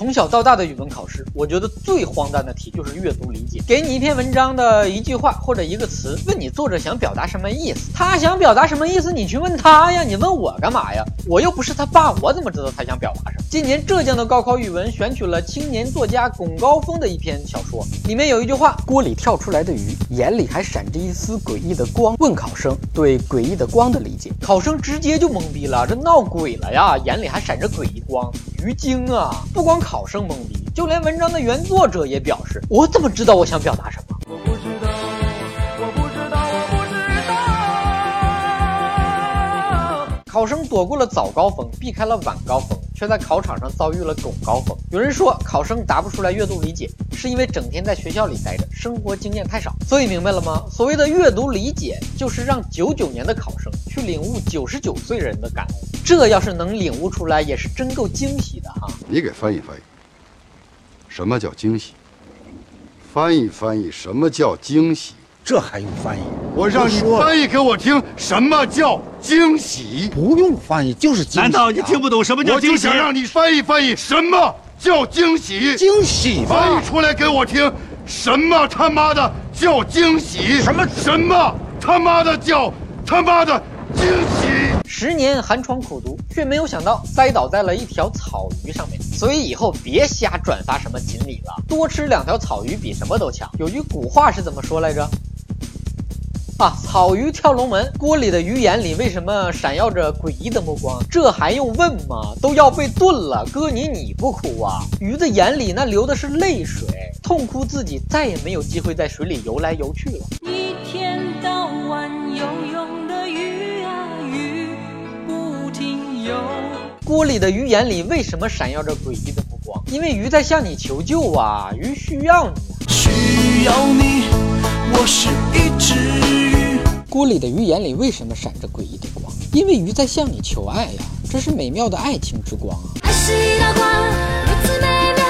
从小到大的语文考试，我觉得最荒诞的题就是阅读理解。给你一篇文章的一句话或者一个词，问你作者想表达什么意思？他想表达什么意思？你去问他呀，你问我干嘛呀？我又不是他爸，我怎么知道他想表达什么？今年浙江的高考语文选取了青年作家龚高峰的一篇小说，里面有一句话：锅里跳出来的鱼，眼里还闪着一丝诡异的光。问考生对诡异的光的理解，考生直接就懵逼了，这闹鬼了呀？眼里还闪着诡异光，鱼精啊！不光考生懵逼，就连文章的原作者也表示：“我怎么知道我想表达什么？”我不知道，我不知道，我不知道。考生躲过了早高峰，避开了晚高峰，却在考场上遭遇了狗高峰。有人说，考生答不出来阅读理解，是因为整天在学校里待着，生活经验太少。所以明白了吗？所谓的阅读理解，就是让九九年的考生去领悟九十九岁人的感悟。这要是能领悟出来，也是真够惊喜的哈！你给翻译翻译，什么叫惊喜？翻译翻译，什么叫惊喜？这还用翻译？我让你翻译给我听，什么叫惊喜？不用翻译，就是惊喜。难道你听不懂什么叫惊喜？我就想让你翻译翻译，什么叫惊喜？惊喜，翻译出来给我听，什么他妈的叫惊喜？什么什么他妈的叫他妈的惊喜？十年寒窗苦读，却没有想到栽倒在了一条草鱼上面。所以以后别瞎转发什么锦鲤了，多吃两条草鱼比什么都强。有句古话是怎么说来着？啊，草鱼跳龙门，锅里的鱼眼里为什么闪耀着诡异的目光？这还用问吗？都要被炖了，哥你你不哭啊？鱼的眼里那流的是泪水，痛哭自己再也没有机会在水里游来游去了。一天到晚游泳的鱼啊鱼，不停游。锅里的鱼眼里为什么闪耀着诡异的目光？因为鱼在向你求救啊，鱼需要你，需要你，我是一只。锅里的鱼眼里为什么闪着诡异的光？因为鱼在向你求爱呀，这是美妙的爱情之光啊！爱是一道光，如此美妙，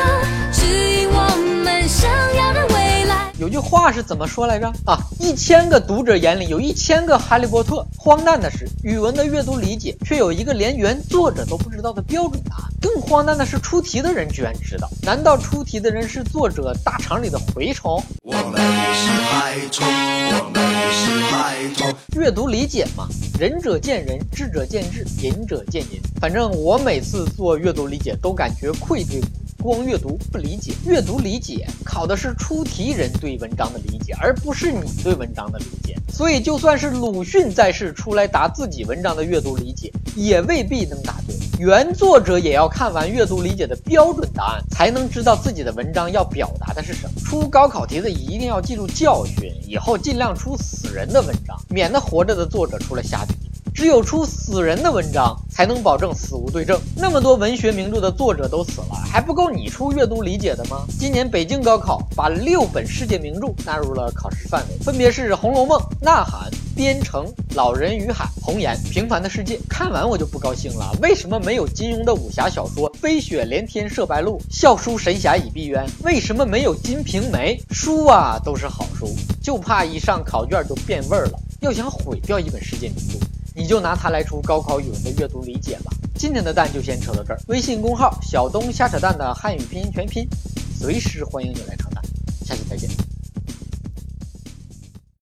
指引我们想要的未来。有句话是怎么说来着？啊，一千个读者眼里有一千个哈利波特。荒诞的是，语文的阅读理解却有一个连原作者都不知道的标准答案。更荒诞的是，出题的人居然知道？难道出题的人是作者大肠里的蛔虫？我们是害虫，我们是害虫。阅读理解嘛，仁者见仁，智者见智，隐者见隐。反正我每次做阅读理解都感觉愧对。光阅读不理解，阅读理解考的是出题人对文章的理解，而不是你对文章的理解。所以，就算是鲁迅在世出来答自己文章的阅读理解，也未必能答。原作者也要看完阅读理解的标准答案，才能知道自己的文章要表达的是什么。出高考题的一定要记住教训，以后尽量出死人的文章，免得活着的作者出来瞎题。只有出死人的文章，才能保证死无对证。那么多文学名著的作者都死了，还不够你出阅读理解的吗？今年北京高考把六本世界名著纳入了考试范围，分别是《红楼梦》《呐喊》《边城》《老人与海》《红颜》《平凡的世界》。看完我就不高兴了，为什么没有金庸的武侠小说《飞雪连天射白鹿》《笑书神侠倚碧鸳》？为什么没有《金瓶梅》？书啊都是好书，就怕一上考卷就变味儿了。要想毁掉一本世界名著。你就拿它来出高考语文的阅读理解吧。今天的蛋就先扯到这儿。微信公号小东瞎扯蛋的汉语拼音全拼，随时欢迎你来扯蛋。下期再见。